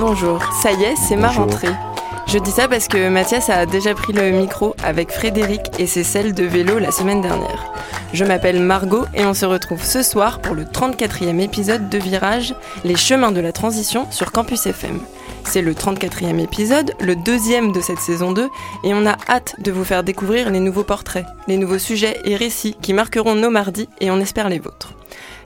Bonjour, ça y est, c'est ma rentrée. Je dis ça parce que Mathias a déjà pris le micro avec Frédéric et ses selles de vélo la semaine dernière. Je m'appelle Margot et on se retrouve ce soir pour le 34e épisode de Virage, les chemins de la transition sur Campus FM. C'est le 34e épisode, le deuxième de cette saison 2, et on a hâte de vous faire découvrir les nouveaux portraits, les nouveaux sujets et récits qui marqueront nos mardis et on espère les vôtres.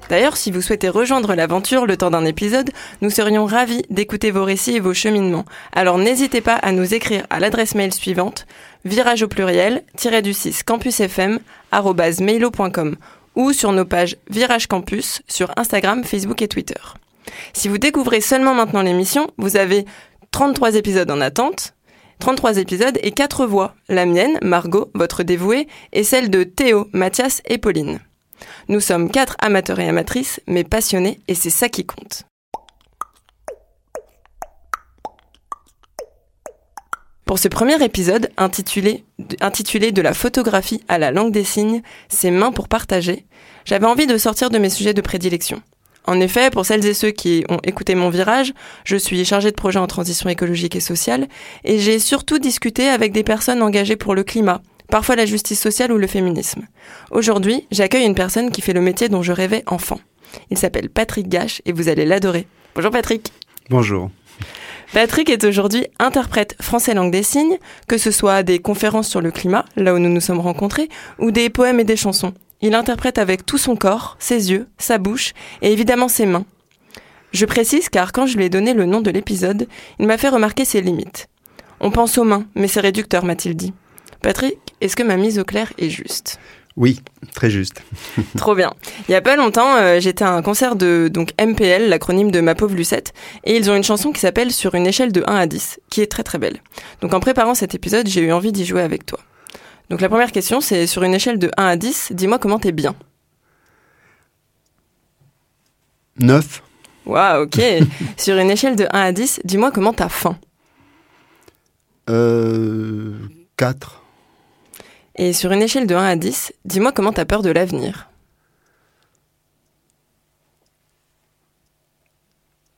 D'ailleurs, si vous souhaitez rejoindre l'aventure le temps d'un épisode, nous serions ravis d'écouter vos récits et vos cheminements. Alors n'hésitez pas à nous écrire à l'adresse mail suivante virage au pluriel du 6 campusfm mailo.com ou sur nos pages Virage Campus sur Instagram, Facebook et Twitter. Si vous découvrez seulement maintenant l'émission, vous avez 33 épisodes en attente, 33 épisodes et 4 voix, la mienne, Margot, votre dévouée, et celle de Théo, Mathias et Pauline. Nous sommes quatre amateurs et amatrices, mais passionnés, et c'est ça qui compte. Pour ce premier épisode, intitulé, De la photographie à la langue des signes, ses mains pour partager, j'avais envie de sortir de mes sujets de prédilection. En effet, pour celles et ceux qui ont écouté mon virage, je suis chargée de projet en transition écologique et sociale, et j'ai surtout discuté avec des personnes engagées pour le climat, parfois la justice sociale ou le féminisme. Aujourd'hui, j'accueille une personne qui fait le métier dont je rêvais enfant. Il s'appelle Patrick Gache et vous allez l'adorer. Bonjour Patrick. Bonjour. Patrick est aujourd'hui interprète français langue des signes, que ce soit des conférences sur le climat, là où nous nous sommes rencontrés, ou des poèmes et des chansons. Il interprète avec tout son corps, ses yeux, sa bouche et évidemment ses mains. Je précise car quand je lui ai donné le nom de l'épisode, il m'a fait remarquer ses limites. On pense aux mains, mais c'est réducteur, m'a-t-il dit. Patrick, est-ce que ma mise au clair est juste? Oui, très juste. Trop bien. Il y a pas longtemps, euh, j'étais à un concert de donc MPL, l'acronyme de Ma pauvre Lucette, et ils ont une chanson qui s'appelle Sur une échelle de 1 à 10, qui est très très belle. Donc en préparant cet épisode, j'ai eu envie d'y jouer avec toi. Donc la première question, c'est sur une échelle de 1 à 10, dis-moi comment t'es bien. 9. Waouh, ok. sur une échelle de 1 à 10, dis-moi comment t'as faim. Euh, 4. Et sur une échelle de 1 à 10, dis-moi comment t'as peur de l'avenir.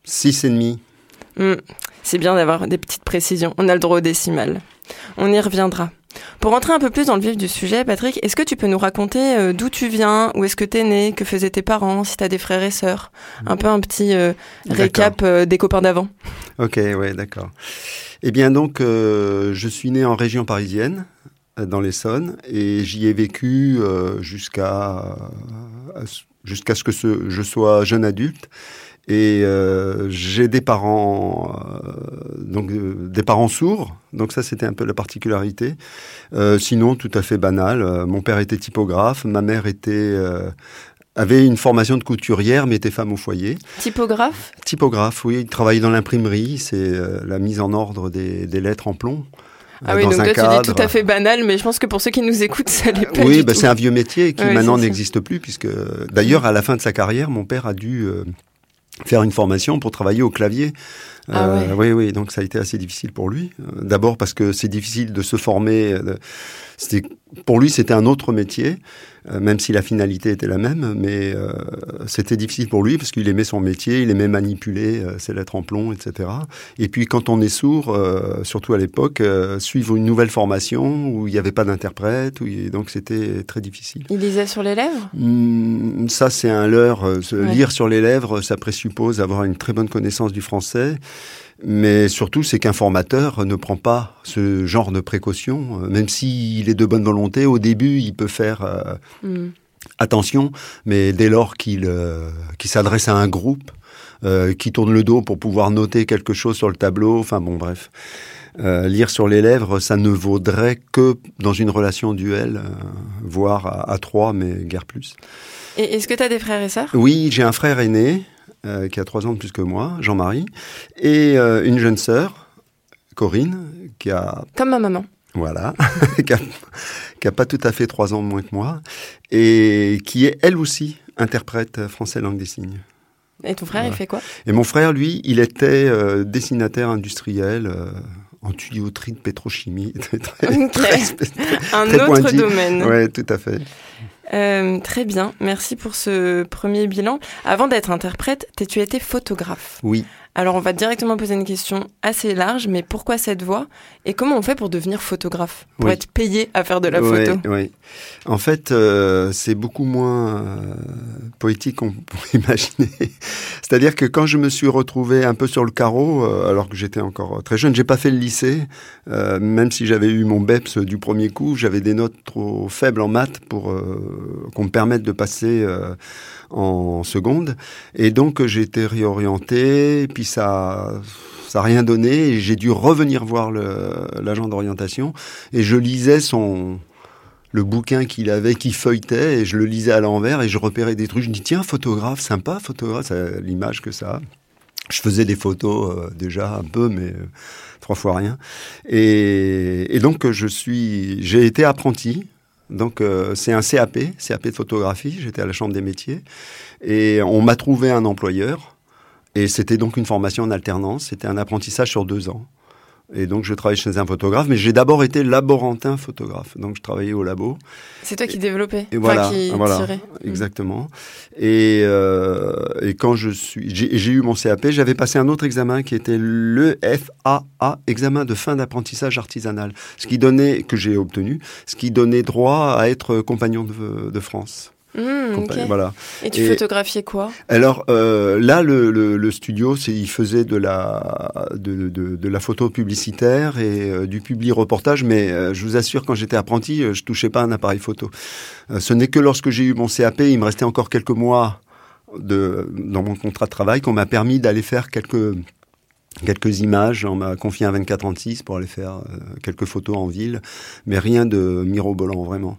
6 et demi. Hmm, c'est bien d'avoir des petites précisions. On a le droit au décimal. On y reviendra. Pour rentrer un peu plus dans le vif du sujet, Patrick, est-ce que tu peux nous raconter euh, d'où tu viens, où est-ce que t'es né, que faisaient tes parents, si t'as des frères et sœurs? Un peu un petit euh, récap euh, des copains d'avant. Ok, ouais, d'accord. Eh bien donc, je suis né en région parisienne, dans l'Essonne et j'y ai vécu euh, jusqu'à jusqu'à ce que ce, je sois jeune adulte et euh, j'ai des parents euh, donc des parents sourds donc ça c'était un peu la particularité sinon tout à fait banal mon père était typographe ma mère était avait une formation de couturière, mais était femme au foyer. Typographe? Typographe, oui. Il travaillait dans l'imprimerie, c'est la mise en ordre des, des lettres en plomb. Ah oui, donc toi tu dis tout à fait banal, mais je pense que pour ceux qui nous écoutent, ça n'est pas. Oui, bah, c'est un vieux métier qui maintenant n'existe plus, puisque d'ailleurs à la fin de sa carrière, mon père a dû euh, faire une formation pour travailler au clavier. Ah euh, Oui, oui, donc ça a été assez difficile pour lui. Euh, d'abord parce que c'est difficile de se former. C'était pour lui, c'était un autre métier. Euh, même si la finalité était la même, mais euh, c'était difficile pour lui parce qu'il aimait son métier, il aimait manipuler euh, ses lettres en plomb, etc. Et puis quand on est sourd, surtout à l'époque, suivre une nouvelle formation où il n'y avait pas d'interprète, donc c'était très difficile. Il lisait sur les lèvres? Mmh, Ça, c'est un leurre. Lire sur les lèvres, ça présuppose avoir une très bonne connaissance du français. Mais surtout, c'est qu'un formateur ne prend pas ce genre de précautions, euh, même s'il est de bonne volonté. Au début, il peut faire euh, mm. attention, mais dès lors qu'il euh, s'adresse à un groupe, qui tourne le dos pour pouvoir noter quelque chose sur le tableau, enfin bon, bref. Euh, lire sur les lèvres, ça ne vaudrait que dans une relation duel, euh, voire à, à, trois, mais guère plus. Et est-ce que tu as des frères et sœurs? Oui, j'ai un frère aîné euh, qui a trois ans de plus que moi, Jean-Marie, et euh, une jeune sœur, Corinne, qui a... Comme ma maman. Voilà, qui, a, qui a pas tout à fait trois ans de moins que moi, et qui est elle aussi interprète français langue des signes. Et ton frère, Voilà. il fait quoi? Et mon frère, lui, il était euh, dessinateur industriel euh, en tuyauterie de pétrochimie. Très, très- Ok. très- Un autre pointu. domaine. ouais, tout à fait. Euh, très bien, merci pour ce premier bilan. Avant d'être interprète, tu étais photographe? Oui. Alors on va directement poser une question assez large, mais pourquoi cette voie Et comment on fait pour devenir photographe Pour Oui. être payé à faire de la photo? ouais. En fait, euh, c'est beaucoup moins euh, poétique qu'on pourrait imaginer. C'est-à-dire que quand je me suis retrouvé un peu sur le carreau, euh, alors que j'étais encore très jeune, j'ai pas fait le lycée, même si j'avais eu mon BEPS du premier coup, j'avais des notes trop faibles en maths pour qu'on me permette de passer en seconde. Et donc j'ai été réorienté, puis ça ça rien donné, et j'ai dû revenir voir l'agent d'orientation, et je lisais son le bouquin qu'il avait, qui feuilletait, et je le lisais à l'envers, et je repérais des trucs. Je me dis, tiens, photographe, sympa, photographe, l'image que ça a. Je faisais des photos euh, déjà un peu, mais euh, trois fois rien. Et, donc, je suis, j'ai été apprenti. Donc, euh, c'est un CAP, CAP de photographie. J'étais à la Chambre des métiers. Et on m'a trouvé un employeur. Et c'était donc une formation en alternance. C'était un apprentissage sur deux ans. Et donc, je travaillais chez un photographe, mais j'ai d'abord été laborantin photographe. Donc, je travaillais au labo. C'est toi qui développais, Et voilà, qui voilà, tirais. exactement. Et, euh, et quand je suis, j'ai j'ai eu mon CAP, j'avais passé un autre examen qui était le FAA, examen de fin d'apprentissage artisanal, ce qui donnait que j'ai obtenu, ce qui donnait droit à être compagnon de, de France. Mmh, Voilà. Et tu Et- photographiais quoi? Alors euh, là, le, le, le studio, c'est, il faisait de la, de, de, de la photo publicitaire et euh, du public reportage, mais euh, je vous assure, quand j'étais apprenti, euh, je touchais pas un appareil photo. Ce n'est que lorsque j'ai eu mon CAP, il me restait encore quelques mois de, dans mon contrat de travail qu'on m'a permis d'aller faire quelques quelques images. On m'a confié un 24-36 pour aller faire quelques photos en ville, mais rien de mirobolant vraiment.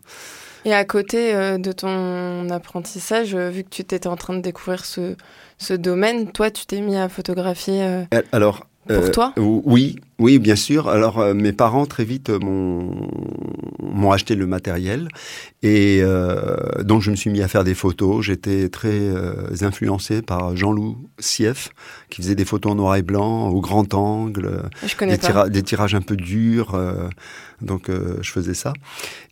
Et à côté euh, de ton apprentissage, euh, vu que tu étais en train de découvrir ce, ce domaine, toi, tu t'es mis à photographier euh, Alors, pour toi? Oui, oui, bien sûr. Alors, mes parents très vite m'ont acheté le matériel et donc je me suis mis à faire des photos. J'étais très influencé par Jean-Loup Sief qui faisait des photos en noir et blanc, au grand angle, Je des, pas. tira- des tirages un peu durs. donc, je faisais ça.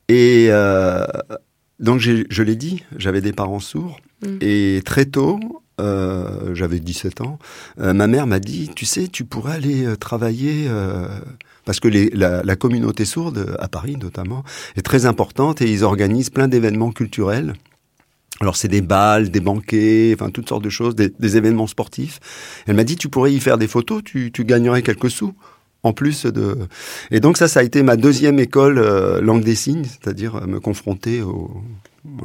Et euh, donc, je l'ai dit, j'avais des parents sourds Mm. et très tôt. euh, j'avais 17 ans, euh, ma mère m'a dit, tu sais, tu pourrais aller euh, travailler, euh, parce que les, la, la communauté sourde, à Paris notamment, est très importante et ils organisent plein d'événements culturels. Alors c'est des balles, des banquets, enfin toutes sortes de choses, des, des événements sportifs. Elle m'a dit, tu pourrais y faire des photos, tu, tu gagnerais quelques sous. En plus de... Et donc ça, ça a été ma deuxième école euh, langue des signes, c'est-à-dire euh, me confronter au,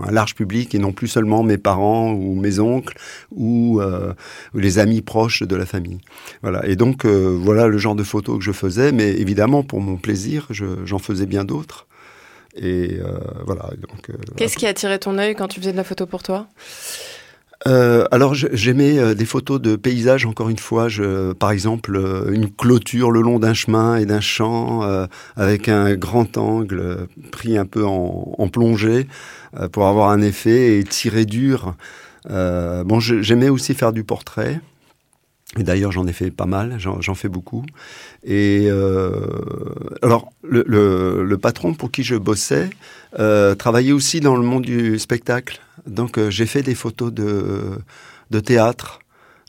à un large public et non plus seulement mes parents ou mes oncles ou, euh, les amis proches de la famille. Voilà. Et donc voilà le genre de photos que je faisais, mais évidemment pour mon plaisir, je- j'en faisais bien d'autres. Et voilà. Donc, Qu'est-ce qui attirait ton œil quand tu faisais de la photo pour toi? Euh, alors j'aimais euh, des photos de paysages. Encore une fois, je, par exemple euh, une clôture le long d'un chemin et d'un champ euh, avec un grand angle euh, pris un peu en, en plongée euh, pour avoir un effet et tiré dur. Bon, j'aimais aussi faire du portrait. Et d'ailleurs, j'en ai fait pas mal, j'en fais beaucoup. Et euh, alors, le, le, le patron pour qui je bossais euh, travaillait aussi dans le monde du spectacle. Donc, euh, j'ai fait des photos de, de théâtre.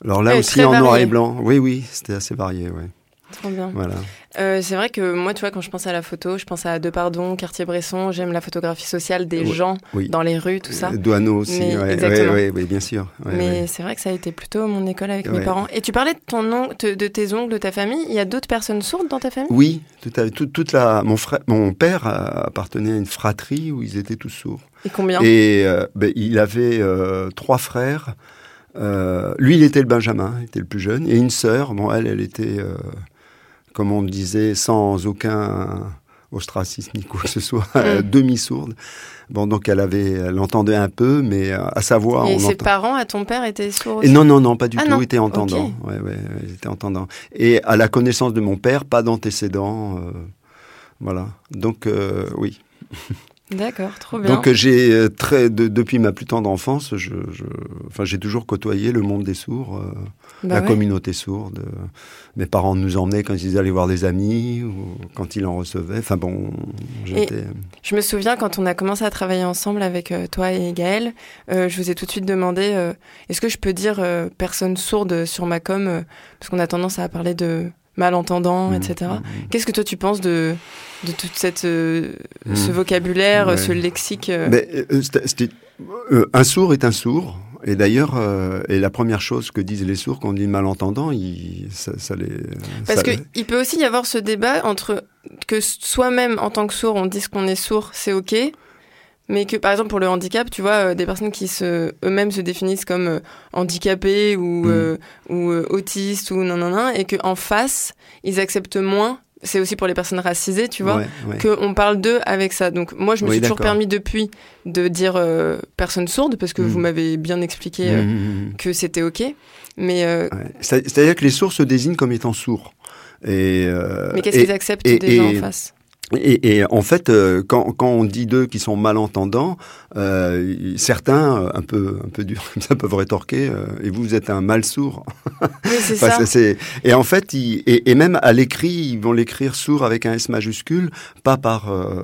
Alors là Ouais, aussi en noir et blanc. Oui, oui, c'était assez varié. Ouais. Trop bien. Voilà. Euh, c'est vrai que moi, tu vois, quand je pense à la photo, je pense à Depardon, Cartier-Bresson, j'aime la photographie sociale des Oui, gens oui. dans les rues, tout ça. Euh, Douaneau aussi. Ouais, ouais, ouais, bien sûr. Ouais, Mais c'est vrai que ça a été plutôt mon école avec mes parents. Et tu parlais de ton oncle, de, de tes oncles, de ta famille. Il y a d'autres personnes sourdes dans ta famille? Oui, tout à, tout- toute la, mon, frère, mon père appartenait à une fratrie où ils étaient tous sourds. Et combien? Et euh, ben, il avait euh, trois frères. Lui, il était le Benjamin, il était le plus jeune, et une sœur. Bon, elle, elle était, comme on disait, sans aucun ostracisme ni quoi que ce soit, mm. demi-sourde. Bon, donc elle avait, elle entendait un peu, mais euh, à savoir. Et ses parents, à ton père, étaient sourds Non, non, non, pas du ah tout. Ils étaient entendants. Ouais, ouais, ils étaient entendants. Et à la connaissance de mon père, pas d'antécédents. Euh, voilà. Donc, euh, oui. D'accord, trop bien. Donc j'ai euh, très depuis ma plus tendre enfance, je, enfin j'ai toujours côtoyé le monde des sourds, euh, bah la communauté sourde. mes parents nous emmenaient quand ils allaient voir des amis ou quand ils en recevaient. Enfin bon, j'étais. Je me souviens quand on a commencé à travailler ensemble avec euh, toi et Gaël, je vous ai tout de suite demandé est-ce que je peux dire personne sourde sur ma com parce qu'on a tendance à parler de malentendants, etc. Mmh, mmh, mmh. Qu'est-ce que toi tu penses de, de tout cette, euh, ce vocabulaire, ce lexique euh euh, Un sourd est un sourd. Et d'ailleurs, et la première chose que disent les sourds quand on dit malentendant, il, ça, les. Parce qu'il peut aussi y avoir ce débat entre que soi-même, en tant que sourd, on dise qu'on est sourd, c'est OK, mais que par exemple pour le handicap, tu vois, euh, des personnes qui se eux-mêmes se définissent comme euh, handicapés ou, mm. euh, ou autistes ou non non non, et qu'en face ils acceptent moins. C'est aussi pour les personnes racisées, tu vois, qu'on parle d'eux avec ça. Donc moi, je me suis toujours permis depuis de dire personne sourde parce que vous mm. m'avez bien expliqué mm, que c'était ok. Mais c'est-à-dire que les sourds se désignent comme étant sourds. Et, Mais qu'est-ce qu'ils acceptent déjà en face? Et, et, en fait, euh, quand, quand on dit d'eux qui sont malentendants, euh, certains, euh, un peu, un peu dur, ça peuvent rétorquer. Euh, et vous, êtes un mal sourd. Oui, c'est ça. Et en fait, et, et, même à l'écrit, ils vont l'écrire sourd avec un S majuscule, pas par euh,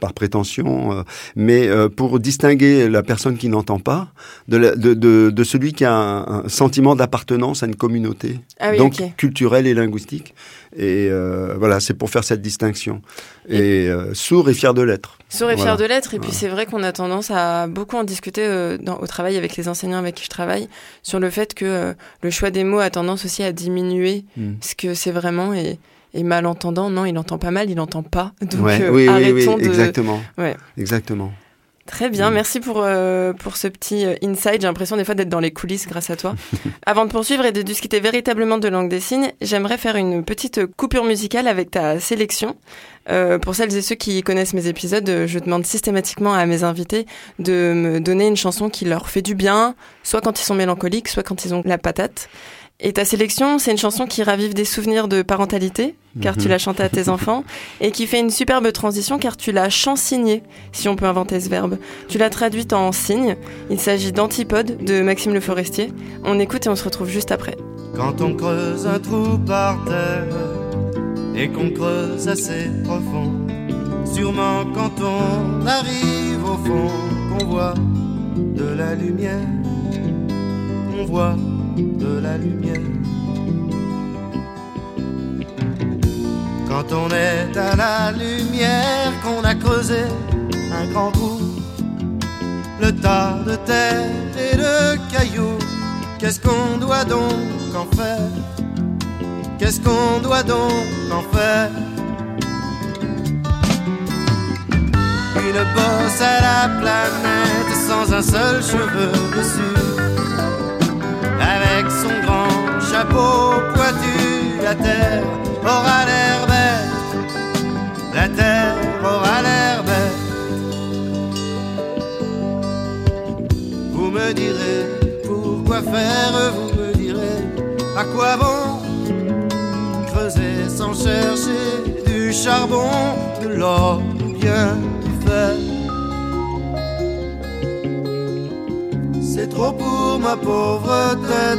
par prétention, mais pour distinguer la personne qui n'entend pas de, de, de, de, celui qui a un, un sentiment d'appartenance à une communauté, ah oui, donc culturelle et linguistique. Et euh, voilà, c'est pour faire cette distinction. Et, euh, sourd et fier de l'être. Sourd et fier de l'être. Et puis c'est vrai qu'on a tendance à beaucoup en discuter euh, dans, au travail avec les enseignants avec qui je travaille sur le fait que euh, le choix des mots a tendance aussi à diminuer hmm. ce que c'est vraiment et, et malentendant. Non, il entend pas mal, il entend pas. Donc ouais, oui, oui, oui, exactement. Ouais. Exactement. Très bien, mm. merci pour, euh, pour ce petit euh, insight. J'ai l'impression des fois d'être dans les coulisses grâce à toi. Avant de poursuivre et de discuter véritablement de langue des signes, j'aimerais faire une petite coupure musicale avec ta sélection. Euh, pour celles et ceux qui connaissent mes épisodes, je demande systématiquement à mes invités de me donner une chanson qui leur fait du bien, soit quand ils sont mélancoliques, soit quand ils ont la patate. Et ta sélection, c'est une chanson qui ravive des souvenirs de parentalité, car tu mhm. l'as chantée à tes enfants, et qui fait une superbe transition, car tu l'as chansignée, si on peut inventer ce verbe. Tu l'as traduite en signe. Il s'agit d'Antipode de Maxime Le Forestier. On écoute et on se retrouve juste après. Quand on creuse un trou par terre, et qu'on creuse assez profond, sûrement quand on arrive au fond, qu'on voit de la lumière, on voit de la lumière. Quand on est à la lumière, qu'on a creusé un grand trou, le tas de terre et de cailloux, qu'est-ce qu'on doit donc en faire? Qu'est-ce qu'on doit donc en faire? Une bosse à la planète sans un seul cheveu dessus avec son grand chapeau pointu, la terre aura l'air bête, la terre aura l'air bête. Vous me direz pourquoi faire, vous me direz à quoi bon creuser sans chercher du charbon, de l'or bien ma pauvre tête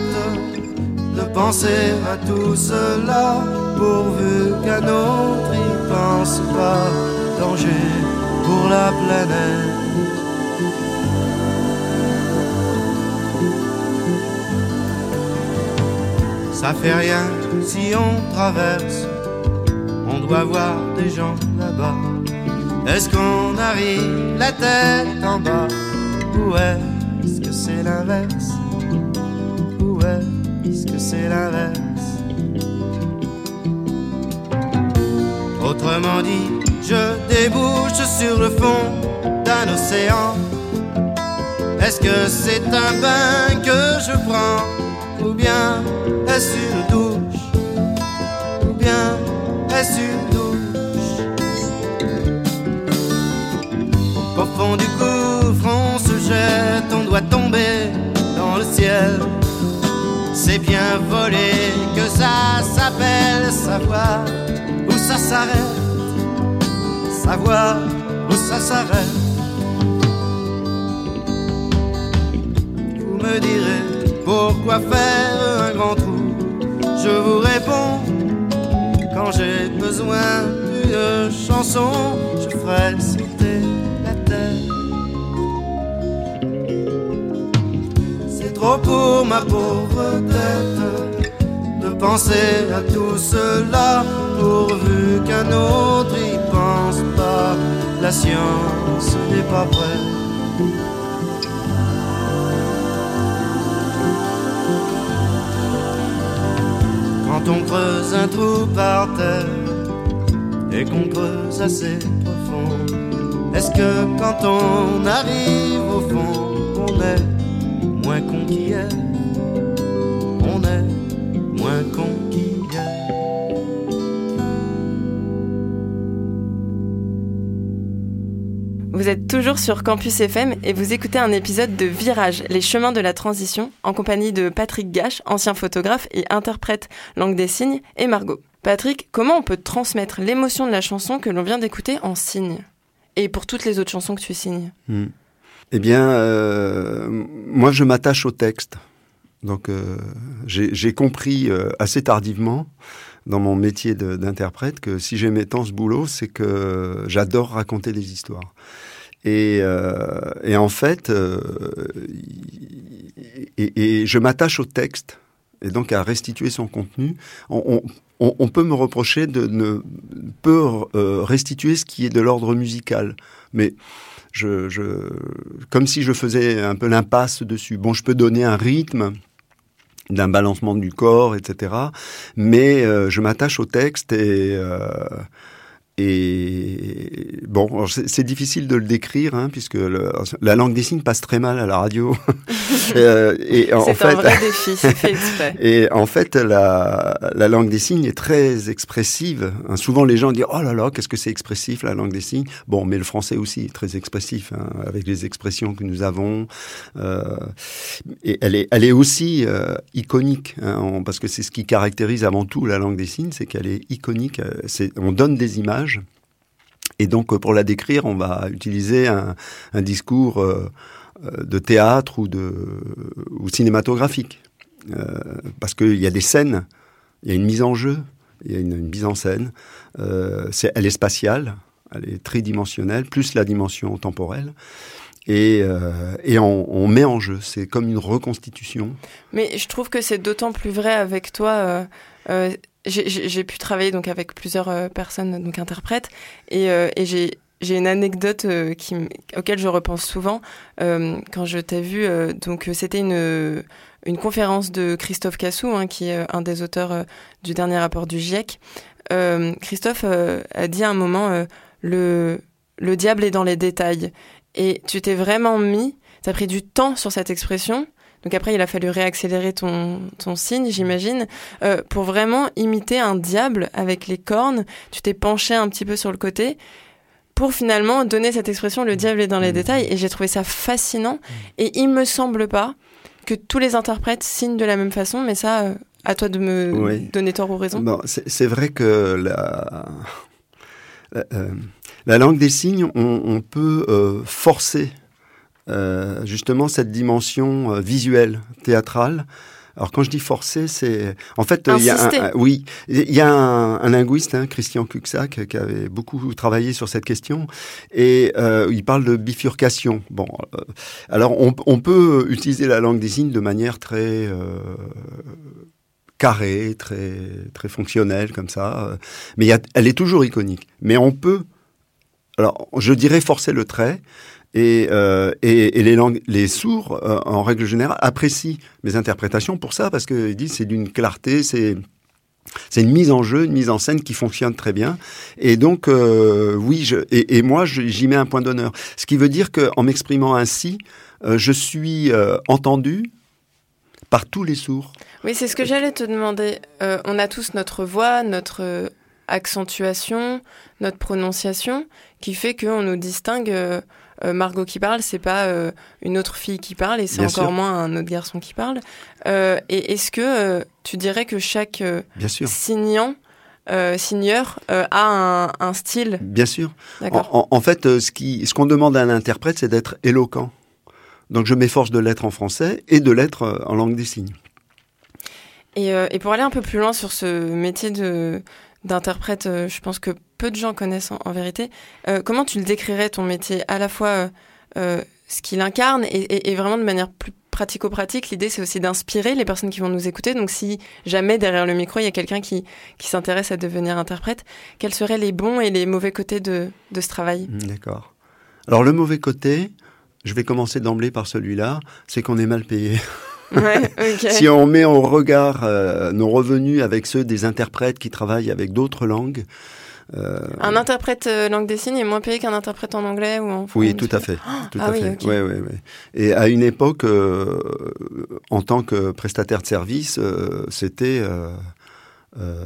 de penser à tout cela, pourvu qu'un autre y pense pas. Danger pour la planète. Ça fait rien si on traverse, on doit voir des gens là-bas. Est-ce qu'on arrive la tête en bas? Où est l'inverse. Ou est-ce que c'est l'inverse? Autrement dit, je débouche sur le fond d'un océan. Est-ce que c'est un bain que je prends? Ou bien est-ce une douche? tomber dans le ciel. C'est bien volé que ça s'appelle savoir où ça s'arrête. Savoir où ça s'arrête. Vous me direz pourquoi faire un grand trou? Je vous réponds quand j'ai besoin d'une chanson, je ferai sauter trop pour ma pauvre tête de penser à tout cela, pourvu qu'un autre y pense pas. La science n'est pas prête. Quand on creuse un trou par terre et qu'on creuse assez profond, est-ce que quand on arrive au fond, on est moins con qu'hier On est moins con qu'hier. Vous êtes toujours sur Campus FM et vous écoutez un épisode de Virage, les chemins de la transition, en compagnie de Patrick Gache, ancien photographe et interprète langue des signes, et Margot. Patrick, comment on peut transmettre l'émotion de la chanson que l'on vient d'écouter en signes Et pour toutes les autres chansons que tu signes? Hmm. Eh bien, euh, moi, je m'attache au texte. Donc, euh, j'ai compris euh, assez tardivement dans mon métier d'interprète que si j'aimais tant ce boulot, c'est que j'adore raconter des histoires. Et, euh, et en fait, euh, et, et je m'attache au texte et donc à restituer son contenu. On, on, on peut me reprocher de ne peut euh, restituer ce qui est de l'ordre musical, mais je, comme si je faisais un peu l'impasse dessus. Bon, je peux donner un rythme d'un balancement du corps, etc. Mais euh, je m'attache au texte et euh, et bon, c'est difficile de le décrire hein, puisque le- la langue des signes passe très mal à la radio. Euh, et en fait, un vrai défi, c'est fait exprès. et en fait, la, la langue des signes est très expressive. Hein, souvent, les gens disent Oh là là, qu'est-ce que c'est expressif, la langue des signes Bon, mais le français aussi est très expressif, hein, avec les expressions que nous avons. Euh, et elle est, elle est aussi euh, iconique, on- parce que c'est ce qui caractérise avant tout la langue des signes, c'est qu'elle est iconique. euh, on donne des images. Et donc, euh, pour la décrire, on va utiliser un, discours euh, euh, de théâtre ou, de, cinématographique. Parce qu'il y a des scènes, il y a une mise en jeu, il y a une, mise en scène. Elle est spatiale, elle est tridimensionnelle, plus la dimension temporelle. Et, on, met en jeu, c'est comme une reconstitution. Mais je trouve que c'est d'autant plus vrai avec toi. J'ai- pu travailler donc avec plusieurs euh, personnes donc interprètes et, euh, j'ai une anecdote euh, auquel je repense souvent euh, quand je t'ai vu. donc c'était une une conférence de Christophe Cassou, hein, qui est un des auteurs du dernier rapport du GIEC. Christophe a dit à un moment le le diable est dans les détails et tu t'es vraiment mis. T'as pris du temps sur cette expression. Donc après, il a fallu réaccélérer ton, ton signe, j'imagine, euh, pour vraiment imiter un diable avec les cornes. Tu t'es penché un petit peu sur le côté pour finalement donner cette expression le diable est dans les détails. Et j'ai trouvé ça fascinant. Et il me semble pas que tous les interprètes signent de la même façon, mais ça, euh, à toi de me Oui. donner tort ou raison. Bon, c'est, vrai que la, la, euh, la langue des signes, on, on peut euh, forcer euh, justement cette dimension euh, visuelle, théâtrale. Alors quand je dis forcer, c'est en fait euh, il y a un, oui il y a un, un linguiste, hein, Christian Cuxac, qui avait beaucoup travaillé sur cette question et euh, il parle de bifurcation. Bon, euh, alors on, on peut utiliser la langue des signes de manière très euh, carrée, très très fonctionnelle comme ça, mais il y a, elle est toujours iconique. Mais on peut, alors je dirais forcer le trait. Et, euh, et, les, sourds, euh, en règle générale, apprécient mes interprétations pour ça, parce qu'ils disent c'est d'une clarté, c'est une mise en jeu, une mise en scène qui fonctionne très bien. Et donc, euh, oui, et, moi, j'y mets un point d'honneur. Ce qui veut dire qu'en m'exprimant ainsi, je suis entendu par tous les sourds. Oui, c'est ce que j'allais te demander. On a tous notre voix, notre accentuation, notre prononciation, qui fait qu'on nous distingue euh, Margot qui parle, c'est pas une autre fille qui parle et c'est encore sûr. moins un autre garçon qui parle. et est-ce que tu dirais que chaque signant euh, signeur euh, a un, un, style? Bien sûr. En, en, fait, euh, ce qu'on ce qu'on demande à un interprète, c'est d'être éloquent. Donc je m'efforce de l'être en français et de l'être euh, en langue des signes. Et, euh, et, pour aller un peu plus loin sur ce métier de d'interprète, euh, je pense que peu de gens connaissent en, en vérité. Euh, comment tu le décrirais ton métier à la fois euh, ce qu'il incarne et, et, et, vraiment de manière plus pratico-pratique, l'idée c'est aussi d'inspirer les personnes qui vont nous écouter. Donc si jamais derrière le micro il y a quelqu'un qui, qui s'intéresse à devenir interprète, quels seraient les bons et les mauvais côtés de, de ce travail? D'accord. Alors le mauvais côté, je vais commencer d'emblée par celui-là, c'est qu'on est mal payé. Ouais, okay. si on met en regard euh, nos revenus avec ceux des interprètes qui travaillent avec d'autres langues, euh... Un interprète euh, langue des signes est moins payé qu'un interprète en anglais ou en français Oui, tout à fait. Tout ah à oui, fait. Okay. Ouais, ouais, ouais. Et à une époque, euh, en tant que prestataire de service, euh, c'était euh,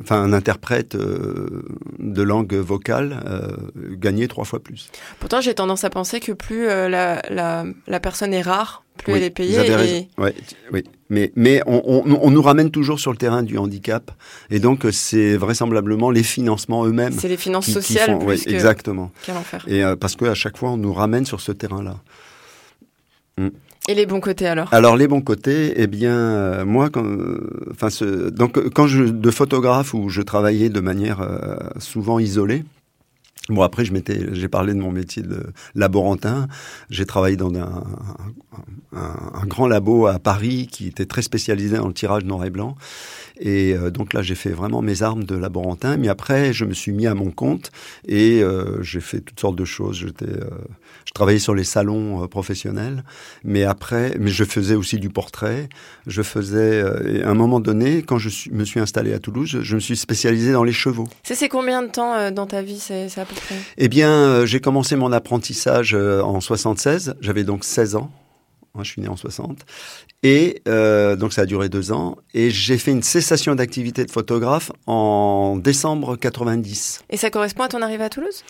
enfin un interprète euh, de langue vocale euh, gagnait trois fois plus. Pourtant, j'ai tendance à penser que plus euh, la, la, la, personne est rare, plus oui, elle est payée. Et... Ouais, oui, mais mais on, on, on, nous ramène toujours sur le terrain du handicap, et donc c'est vraisemblablement les financements eux-mêmes. C'est les finances qui, sociales qui font, plus ouais, exactement. Quel enfer. Et euh, parce que à chaque fois, on nous ramène sur ce terrain-là. Mm. Et les bons côtés alors? Alors les bons côtés, eh bien euh, moi, quand, enfin ce, donc quand je de photographe où je travaillais de manière euh, souvent isolée. Bon après je m'étais, j'ai parlé de mon métier de laborantin. J'ai travaillé dans un, grand labo à Paris qui était très spécialisé dans le tirage noir et blanc. Et euh, donc là, j'ai fait vraiment mes armes de laborantin. Mais après, je me suis mis à mon compte et euh, j'ai fait toutes sortes de choses. J'étais, euh, je travaillais sur les salons professionnels. Mais après, mais je faisais aussi du portrait. Je faisais, et à un moment donné, quand je me suis installé à Toulouse, je, me suis spécialisé dans les chevaux. C'est combien de temps dans ta vie? À peu près Eh bien, euh, j'ai commencé mon apprentissage euh, en 76. J'avais donc 16 ans. Moi, je suis né en 60. Et euh, donc, ça a duré deux ans. Et j'ai fait une cessation d'activité de photographe en décembre 90. Et ça correspond à ton arrivée à Toulouse?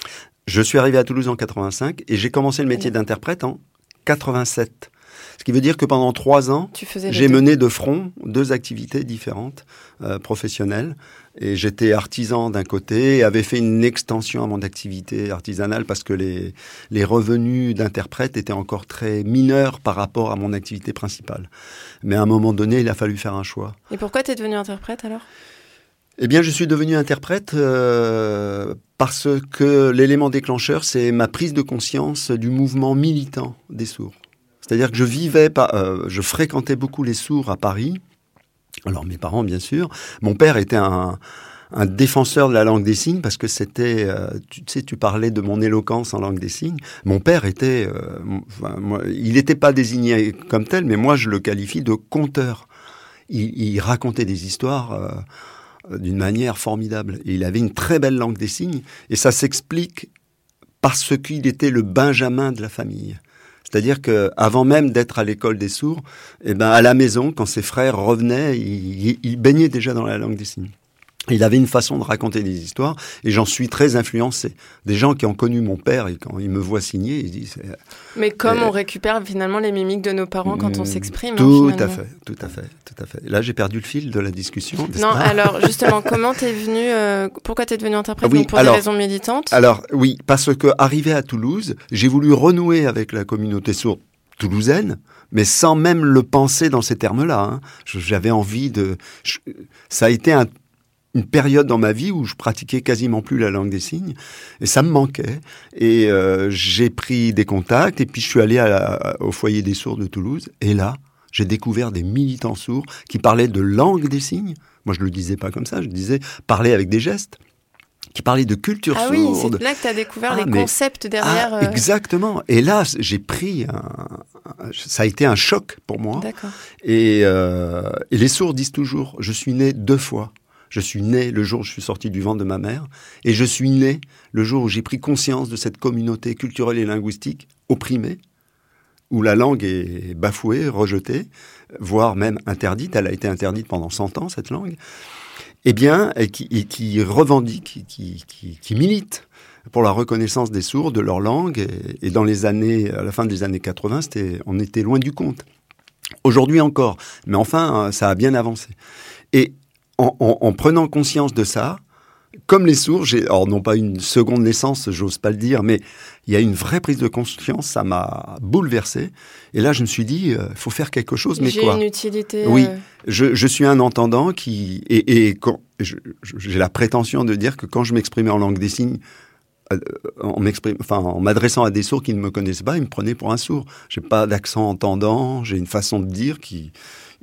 Je suis arrivé à Toulouse en 85 et j'ai commencé le métier d'interprète en 87. Ce qui veut dire que pendant trois ans, j'ai mené de front deux activités différentes euh, professionnelles. Et j'étais artisan d'un côté et avais fait une extension à mon activité artisanale parce que les, les revenus d'interprète étaient encore très mineurs par rapport à mon activité principale. Mais à un moment donné, il a fallu faire un choix. Et pourquoi tu es devenu interprète alors? Eh bien, je suis devenu interprète euh, parce que l'élément déclencheur, c'est ma prise de conscience du mouvement militant des sourds. C'est-à-dire que je vivais, pas, euh, je fréquentais beaucoup les sourds à Paris. Alors mes parents, bien sûr. Mon père était un, défenseur de la langue des signes parce que c'était, euh, tu sais, tu parlais de mon éloquence en langue des signes. Mon père était, euh, il n'était pas désigné comme tel, mais moi je le qualifie de conteur. Il, racontait des histoires d'une manière formidable. Il avait une très belle langue des signes et ça s'explique parce qu'il était le Benjamin de la famille. C'est-à-dire que avant même d'être à l'école des sourds, eh ben à la maison, quand ses frères revenaient, il, il déjà dans la langue des signes. Il avait une façon de raconter des histoires et j'en suis très influencé. Des gens qui ont connu mon père et quand ils me voient signer, ils disent. Mais comme euh, on récupère finalement les mimiques de nos parents quand on s'exprime. Tout hein, à fait, tout à fait, tout à fait. Là, j'ai perdu le fil de la discussion. Non, alors justement, comment t'es venu euh, Pourquoi t'es devenu interprète? Oui, Donc, Pour alors, des raisons militantes? Alors oui, parce que arrivé à Toulouse, j'ai voulu renouer avec la communauté sourde toulousaine, mais sans même le penser dans ces termes-là. Hein. J'avais envie de. Je, ça a été un une période dans ma vie où je pratiquais quasiment plus la langue des signes et ça me manquait et euh, j'ai pris des contacts et puis je suis allé à la, au foyer des sourds de Toulouse et là j'ai découvert des militants sourds qui parlaient de langue des signes moi je le disais pas comme ça je disais parler avec des gestes qui parlaient de culture ah sourde. oui, c'est là que tu as découvert ah, les mais, concepts derrière. Ah, exactement. Et là, j'ai pris un, ça a été un choc pour moi. D'accord. Et, euh, et les sourds disent toujours, je suis né deux fois. Je suis né le jour où je suis sorti du ventre de ma mère, et je suis né le jour où j'ai pris conscience de cette communauté culturelle et linguistique opprimée, où la langue est bafouée, rejetée, voire même interdite. Elle a été interdite pendant 100 ans, cette langue. Eh bien, et qui, qui revendique, qui, milite pour la reconnaissance des sourds, de leur langue. Et, dans les années, à la fin des années 80, c'était, on était loin du compte. Aujourd'hui encore, mais enfin, ça a bien avancé. Et en, en, en prenant conscience de ça, comme les sourds, j'ai, alors non pas une seconde naissance, j'ose pas le dire, mais il y a une vraie prise de conscience, ça m'a bouleversé. Et là, je me suis dit, il euh, faut faire quelque chose, mais J'ai quoi? une utilité. Oui, euh, je, je suis un entendant qui et, et quand je- je- j'ai la prétention de dire que quand je m'exprimais en langue des signes, euh, en m'exprime, enfin en m'adressant à des sourds qui ne me connaissaient pas, ils me prenaient pour un sourd. J'ai pas d'accent entendant, j'ai une façon de dire qui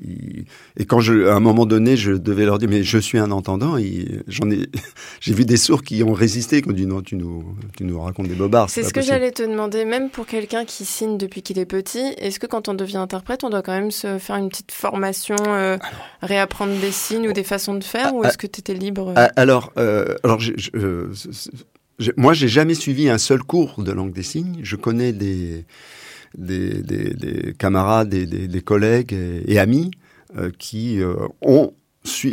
et quand je, à un moment donné, je devais leur dire, mais je suis un entendant, et j'en ai, j'ai vu des sourds qui ont résisté, qui ont dit, non, tu nous, tu nous racontes des bobards. C'est ce que j'allais te demander, même pour quelqu'un qui signe depuis qu'il est petit, est-ce que quand on devient interprète, on doit quand même se faire une petite formation, euh, réapprendre des signes ou des façons de faire, ou ah, est-ce que tu étais libre? Ah, Alors, euh, alors j'ai- je- euh, moi, j'ai jamais suivi un seul cours de langue des signes. Je connais des, des, des- des camarades, des, des- collègues et, amis euh, qui euh, ont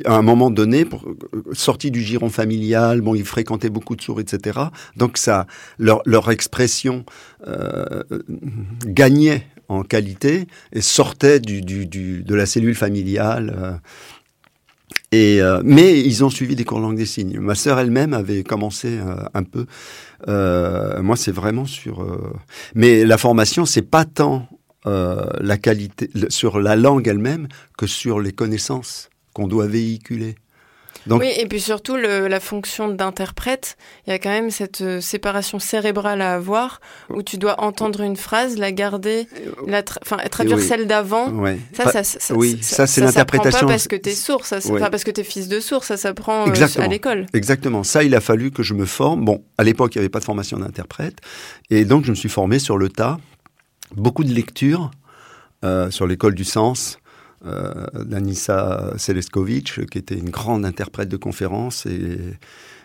à un moment donné, euh, sorti du giron familial, bon, ils fréquentaient beaucoup de sourds, etc. Donc ça, leur, leur expression gagnait en qualité et sortait du, du, de la cellule familiale. Et, euh, mais ils ont suivi des cours de langue des signes. Ma sœur elle-même avait commencé euh, un peu. Euh, moi, c'est vraiment sur. Mais la formation, c'est pas tant la qualité sur la langue elle-même que sur les connaissances qu'on doit véhiculer. Donc, Oui, et puis surtout le- la fonction d'interprète, il y a quand même cette euh, séparation cérébrale à avoir, où tu dois entendre une phrase, la garder, la tra- enfin traduire oui. celle d'avant. ouais. Ça, Pas- ça, ça, oui, ça, c'est s'apprend l'interprétation. Pas parce que t'es sourd, ça, c'est- Ouais. enfin parce que t'es fils de sourd, ça s'apprend euh, à l'école. Exactement. Ça, il a fallu que je me forme. Bon, à l'époque, il n'y avait pas de formation d'interprète. Et donc, je me suis formé sur le tas. Beaucoup de lectures euh, sur l'école du sens euh, d'Anissa Seleskovic, qui était une grande interprète de conférences, et,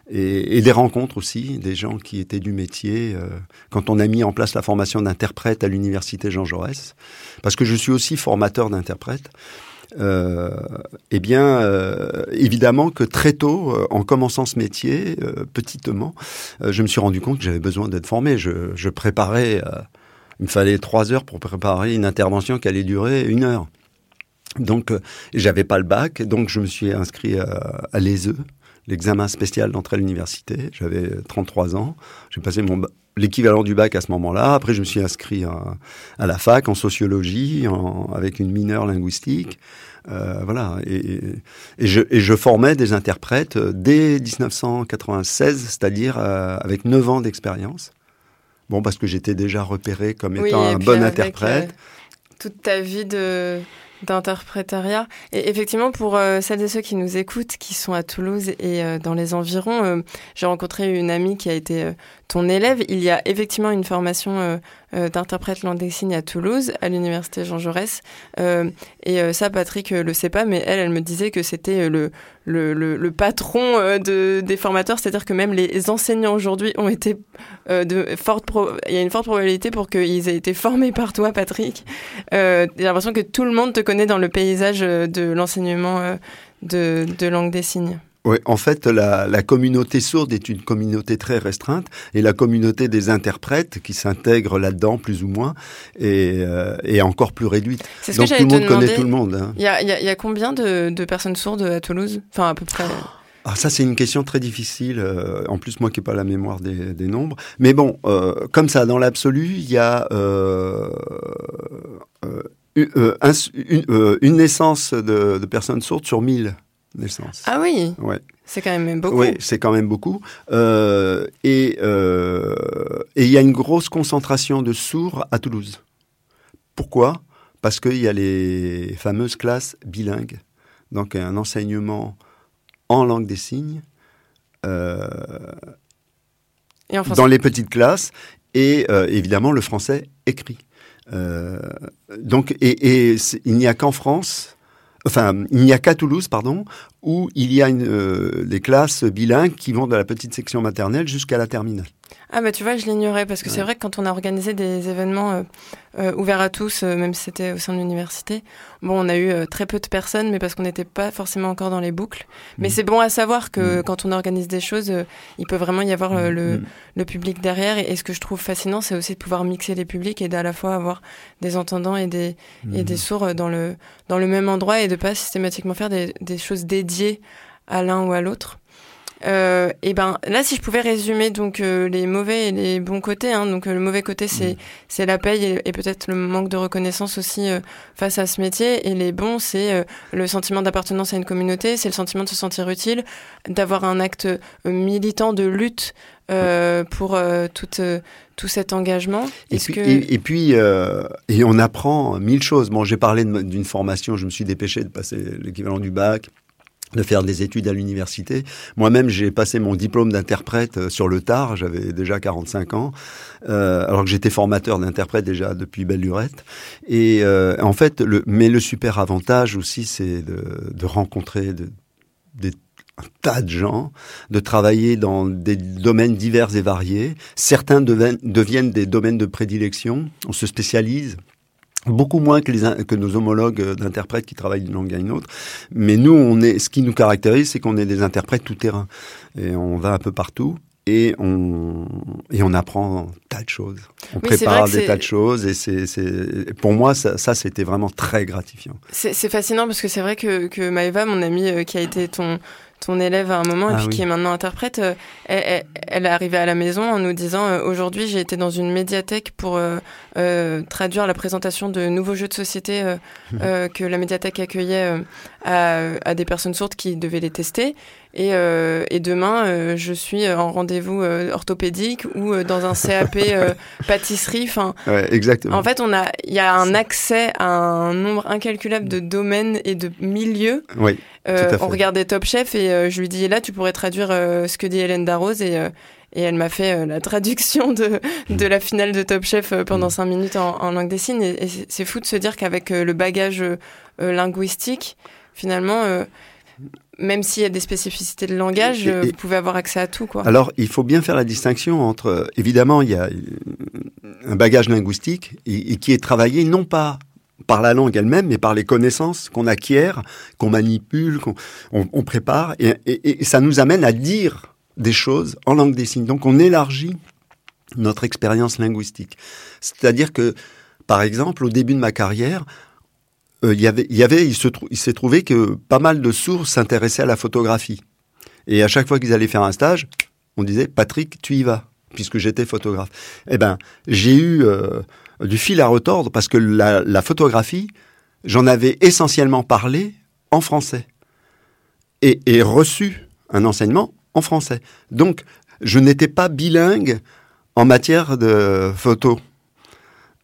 et, et des rencontres aussi, des gens qui étaient du métier. euh, quand on a mis en place la formation d'interprète à l'université Jean Jaurès, parce que je suis aussi formateur d'interprète. Euh, eh bien, euh, évidemment que très tôt, euh, en commençant ce métier, euh, petitement, euh, je me suis rendu compte que j'avais besoin d'être formé. Je, je préparais, euh, il me fallait trois heures pour préparer une intervention qui allait durer une heure. Donc, euh, j'avais pas le bac, donc je me suis inscrit à, à l'ESE, l'examen spécial d'entrée à l'université. J'avais 33 ans. J'ai passé mon l'équivalent du bac à ce moment-là. Après, je me suis inscrit à, à la fac en sociologie, en- avec une mineure linguistique. Euh, voilà. Et, et, je, et je formais des interprètes euh, dès 1996, c'est-à-dire euh, avec 9 ans d'expérience. Bon, parce que j'étais déjà repéré comme étant un bon interprète. euh, toute ta vie de d'interprétariat. Et effectivement, pour euh, celles et ceux qui nous écoutent, qui sont à Toulouse et euh, dans les environs, euh, j'ai rencontré une amie qui a été ton élève. Il y a effectivement une formation d'interprète langue des signes à Toulouse, à l'université Jean Jaurès. Euh, et euh, ça, Patrick euh, le sait pas, mais elle, elle me disait que c'était euh, le, le, le, patron euh, de, des formateurs, c'est-à-dire que même les enseignants aujourd'hui ont été euh, de forte il y a une forte probabilité pour qu'ils aient été formés par toi, Patrick. Euh, j'ai l'impression que tout le monde te connaît dans le paysage euh, de l'enseignement euh, de, de langue des signes. Oui, en fait, la, la communauté sourde est une communauté très restreinte et la communauté des interprètes qui s'intègrent là-dedans plus ou moins est, euh, est encore plus réduite. C'est ce Donc que tout le monde connaît tout le monde. hein. Il y a, il y il y a combien de, de personnes sourdes à Toulouse? Enfin, à peu près. Ah, ça, c'est une question très difficile. euh, en plus, moi qui n'ai pas la mémoire des, des nombres. Mais bon, euh, comme ça, dans l'absolu, il y a euh, euh, une, euh, un- une- euh, une naissance de, de personnes sourdes sur 1000 naissances. Ah oui, Ouais. c'est quand même beaucoup. Oui, c'est quand même beaucoup. Euh, et euh, et il y a une grosse concentration de sourds à Toulouse. Pourquoi? Parce qu'il y a les fameuses classes bilingues. Donc un enseignement en langue des signes euh, Et en France, dans les petites classes et évidemment le français écrit. Donc et, il n'y a qu'en France, enfin il n'y a qu'à Toulouse pardon, où il y a une, euh, des classes bilingues qui vont de la petite section maternelle jusqu'à la terminale. Ah bah tu vois, je l'ignorais parce que c'est vrai que quand on a organisé des événements euh, euh, ouverts à tous, euh, même si c'était au sein de l'université, bon, on a eu très peu de personnes, mais parce qu'on n'était pas forcément encore dans les boucles. Mais mhm. c'est bon à savoir que mhm. quand on organise des choses, il peut vraiment y avoir mhm. le, le, public derrière. Et, ce que je trouve fascinant, c'est aussi de pouvoir mixer les publics et d'à la fois avoir des entendants et des, et des sourds dans le, dans le même endroit et de pas systématiquement faire des, des choses dédiées à l'un ou à l'autre. Euh, et ben là, si je pouvais résumer donc euh, les mauvais et les bons côtés, hein, donc euh, le mauvais côté c'est mm. c'est la paye et, peut-être le manque de reconnaissance aussi face à ce métier, et les bons c'est le sentiment d'appartenance à une communauté, c'est le sentiment de se sentir utile, d'avoir un acte militant de lutte pour tout tout cet engagement. Et puis, et, puis et on apprend mille choses. Bon, j'ai parlé d'une formation, je me suis dépêché de passer l'équivalent du bac de faire des études à l'université. Moi-même, j'ai passé mon diplôme d'interprète euh, sur le tard, j'avais déjà 45 ans, euh, alors que j'étais formateur d'interprète déjà depuis belle lurette. Et euh, en fait, mais le super avantage aussi, c'est de, rencontrer un tas de gens, de travailler dans des domaines divers et variés. Certains deviennent des domaines de prédilection, on se spécialise beaucoup moins que, les, que nos homologues euh, d'interprètes qui travaillent d'une langue à une autre. Mais nous, on est, ce qui nous caractérise, c'est qu'on est des interprètes tout terrain. Et on va un peu partout et on et on apprend tas de choses. On prépare des tas de choses et c'est c'est pour moi ça, ça c'était vraiment très gratifiant. C'est fascinant parce que c'est vrai que que Maëva, mon amie euh, qui a été ton ton élève à un moment et ah puis qui est maintenant interprète, euh, elle, elle, est arrivée à la maison en nous disant euh, aujourd'hui j'ai été dans une médiathèque pour euh, traduire la présentation de nouveaux jeux de société que la médiathèque accueillait à, à, des personnes sourdes qui devaient les tester. Et, et demain, je suis en rendez-vous orthopédique ou dans un CAP pâtisserie. Enfin, ouais, exactement. En fait, on a, il y a un accès à un nombre incalculable de domaines et de milieux. Oui. Euh, on regardait Top Chef et euh, je lui dis là tu pourrais traduire euh, ce que dit Hélène Darroze et et elle m'a fait la traduction de, de la finale de Top Chef pendant mm. cinq minutes en, langue des signes. Et, c'est fou de se dire qu'avec le bagage linguistique, finalement, même s'il y a des spécificités de langage, vous pouvez avoir accès à tout. Quoi. Alors, il faut bien faire la distinction entre, évidemment, il y a un bagage linguistique et qui est travaillé non pas par la langue elle-même, mais par les connaissances qu'on acquiert, qu'on manipule, qu'on on, prépare, et, ça nous amène à dire des choses en langue des signes. Donc on élargit notre expérience linguistique. C'est-à-dire que, par exemple, au début de ma carrière, euh, il y avait, s'est trouvé que pas mal de sourds s'intéressaient à la photographie. Et à chaque fois qu'ils allaient faire un stage, on disait Patrick, tu y vas, puisque j'étais photographe. Eh ben, j'ai eu euh, du fil à retordre parce que la, photographie, j'en avais essentiellement parlé en français et, et, reçu un enseignement en français. Donc, je n'étais pas bilingue en matière de photo.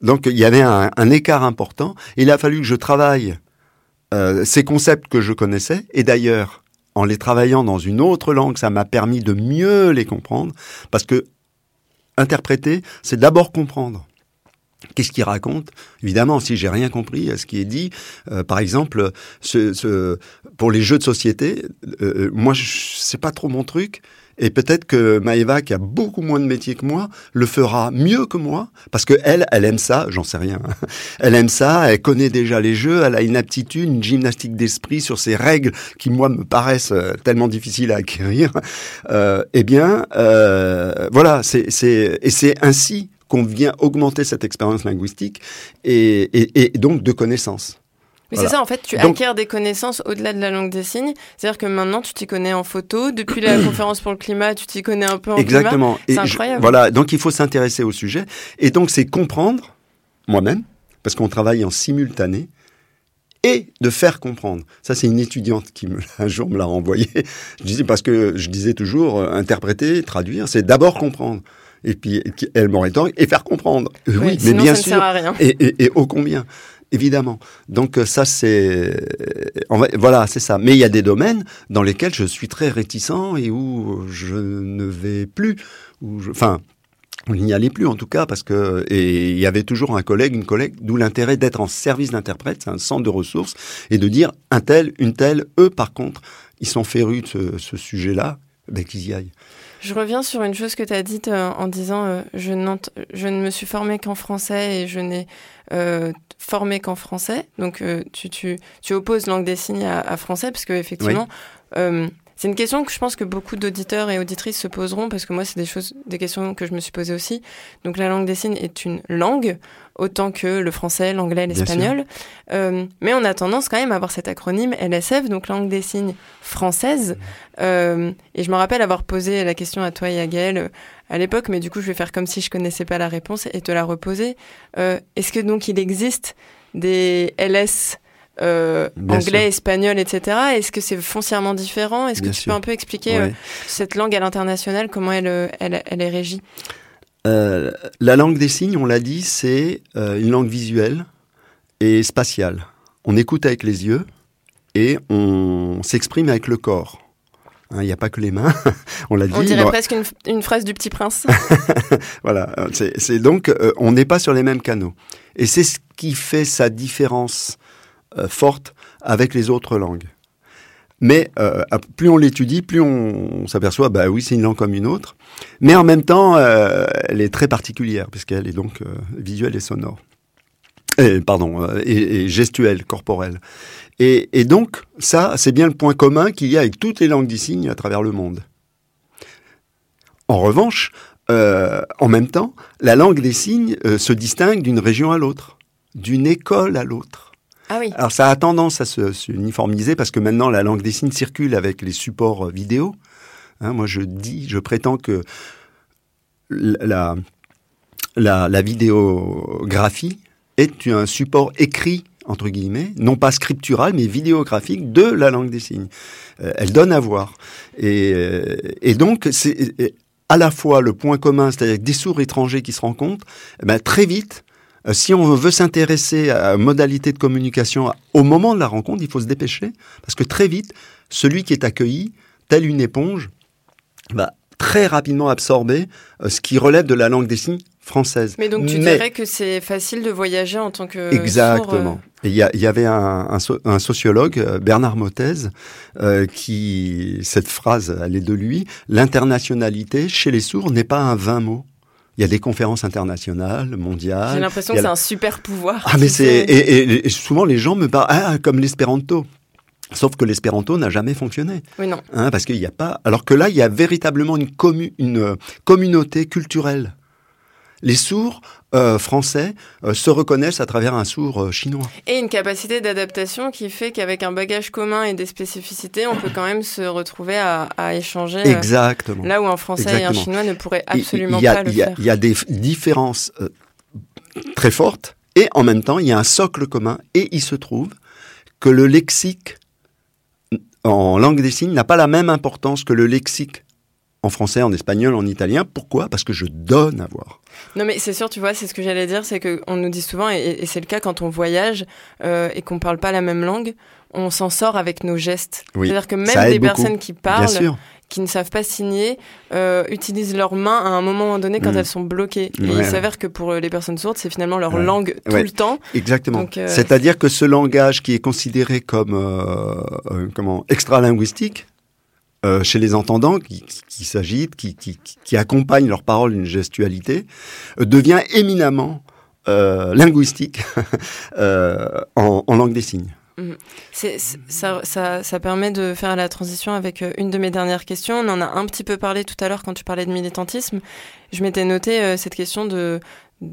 Donc, il y avait un, écart important. Il a fallu que je travaille euh, ces concepts que je connaissais. Et d'ailleurs, en les travaillant dans une autre langue, ça m'a permis de mieux les comprendre. Parce que interpréter, c'est d'abord comprendre. Qu'est-ce qu'il raconte Évidemment, si j'ai rien compris à ce qui est dit, euh, par exemple, ce, pour les jeux de société, euh, euh moi, c'est pas trop mon truc. Et peut-être que Maëva, qui a beaucoup moins de métier que moi, le fera mieux que moi, parce que elle, elle aime ça, j'en sais rien. Elle aime ça, elle connaît déjà les jeux, elle a une aptitude, une gymnastique d'esprit sur ces règles qui, moi, me paraissent euh, tellement difficiles à acquérir. Euh, eh bien, euh, voilà, c'est, et c'est ainsi qu'on vient augmenter cette expérience linguistique et, et, donc de connaissances. Mais c'est ça, en fait, tu acquiers des connaissances au-delà de la langue des signes. C'est-à-dire que maintenant, tu t'y connais en photo. Depuis la conférence pour le climat, tu t'y connais un peu en Exactement. C'est incroyable. voilà, donc il faut s'intéresser au sujet. Et donc, c'est comprendre, moi-même, parce qu'on travaille en simultané, et de faire comprendre. Ça, c'est une étudiante qui, me, un jour, me l'a renvoyé. Je disais, parce que je disais toujours, euh, interpréter, traduire, c'est d'abord comprendre et puis elle m'aurait et faire comprendre. Oui, mais bien sûr. Sert à rien. Et, et, et ô combien évidemment. Donc euh, ça c'est voilà, c'est ça. Mais il y a des domaines dans lesquels je suis très réticent et où je ne vais plus enfin on n'y allait plus en tout cas parce que et il y avait toujours un collègue, une collègue, d'où l'intérêt d'être en service d'interprète, c'est un centre de ressources et de dire un tel, une telle, eux par contre, ils sont férus de ce, ce sujet-là ben, qu'ils y aillent. Je reviens sur une chose que tu as dite euh, en disant euh, je, je ne me suis formée qu'en français et je n'ai euh, formé qu'en français. Donc euh, tu, tu, tu, opposes langue des signes à, à français parce que effectivement, oui. C'est une question que je pense que beaucoup d'auditeurs et auditrices se poseront parce que moi, c'est des choses, des questions que je me suis posées aussi. Donc, la langue des signes est une langue autant que le français, l'anglais, l'espagnol. Euh, mais on a tendance quand même à avoir cet acronyme LSF, donc langue des signes française. Euh, et je me rappelle avoir posé la question à toi et à Gaël euh, à l'époque, mais du coup, je vais faire comme si je connaissais pas la réponse et te la reposer. Euh, Est-ce que donc il existe des LS euh, anglais, sûr. espagnol, etc. Est-ce que c'est foncièrement différent? Est-ce que Bien tu sûr. peux un peu expliquer ouais. euh, cette langue à l'international, comment elle, elle, elle est régie? Euh, La langue des signes, on l'a dit, c'est euh, une langue visuelle et spatiale. On écoute avec les yeux et on s'exprime avec le corps. Il hein, n'y a pas que les mains, on l'a dit. On dirait presque une, une, phrase du Petit Prince. voilà, c'est donc euh, on n'est pas sur les mêmes canaux, et c'est ce qui fait sa différence forte avec les autres langues. Mais euh, plus on l'étudie, plus on, s'aperçoit, bah oui, c'est une langue comme une autre. Mais en même temps, euh, elle est très particulière puisqu'elle est donc euh, visuelle et sonore. Pardon, euh, et, et, gestuelle, corporelle. Et, et donc, ça, c'est bien le point commun qu'il y a avec toutes les langues des signes à travers le monde. En revanche, euh, en même temps, la langue des signes euh, se distingue d'une région à l'autre, d'une école à l'autre. Ah. Alors ça a tendance à se, se, uniformiser parce que maintenant la langue des signes circule avec les supports vidéo. Hein, moi je dis, je prétends que la, vidéographie est un support écrit entre guillemets, non pas scriptural, mais vidéographique de la langue des signes. Euh, elle donne à voir. Et, euh, donc, c'est à la fois le point commun, c'est-à-dire des sourds étrangers qui se rencontrent, eh ben, très vite, si on veut s'intéresser à modalité de communication au moment de la rencontre, il faut se dépêcher, parce que très vite, celui qui est accueilli, tel une éponge, va très rapidement absorber euh, ce qui relève de la langue des signes française. Mais donc tu Mais... dirais que c'est facile de voyager en tant que exactement. Euh... Il y, y, avait un, un, un, sociologue, Bernard Mottez, euh, qui cette phrase, elle est de lui. L'internationalité chez les sourds n'est pas un vain mot. Il y a des conférences internationales, mondiales. J'ai l'impression que c'est un super pouvoir. Ah mais c'est et, et, et, souvent les gens me parlent ah, comme l'espéranto. Sauf que l'espéranto n'a jamais fonctionné. Oui, non. Hein, parce qu'il n'y a pas. Alors que là, il y a véritablement une, commu... une communauté culturelle les sourds euh, français euh, se reconnaissent à travers un sourd euh, chinois. Et une capacité d'adaptation qui fait qu'avec un bagage commun et des spécificités, on peut quand même se retrouver à, à échanger. Exactement. là où un français Exactement. et un chinois ne pourraient absolument il, il a, pas le il y a, faire. Il y a des différences très fortes et en même temps, il y a un socle commun et il se trouve que le lexique en langue des signes n'a pas la même importance que le lexique en français, en espagnol, en italien. Pourquoi? Parce que je donne à voir. Non, mais c'est sûr, tu vois, c'est ce que j'allais dire, c'est qu'on nous dit souvent, et, et c'est le cas quand on voyage euh, et qu'on parle pas la même langue, on s'en sort avec nos gestes. Oui, C'est-à-dire que même des beaucoup. personnes qui parlent, qui ne savent pas signer, euh, utilisent leurs mains à un moment donné quand mmh. elles sont bloquées. Et ouais, il s'avère que pour les personnes sourdes, c'est finalement leur ouais. langue tout le temps. Exactement. Euh, C'est-à-dire que ce langage qui est considéré comme euh, euh comment extra-linguistique, euh, chez les entendants qui, s'agitent, qui, accompagnent leurs paroles d'une gestualité, euh, devient éminemment euh, linguistique en, langue des signes. Mmh. C'est, ça, ça, permet de faire la transition avec une de mes dernières questions. On en a un petit peu parlé tout à l'heure quand tu parlais de militantisme. Je m'étais noté cette question de,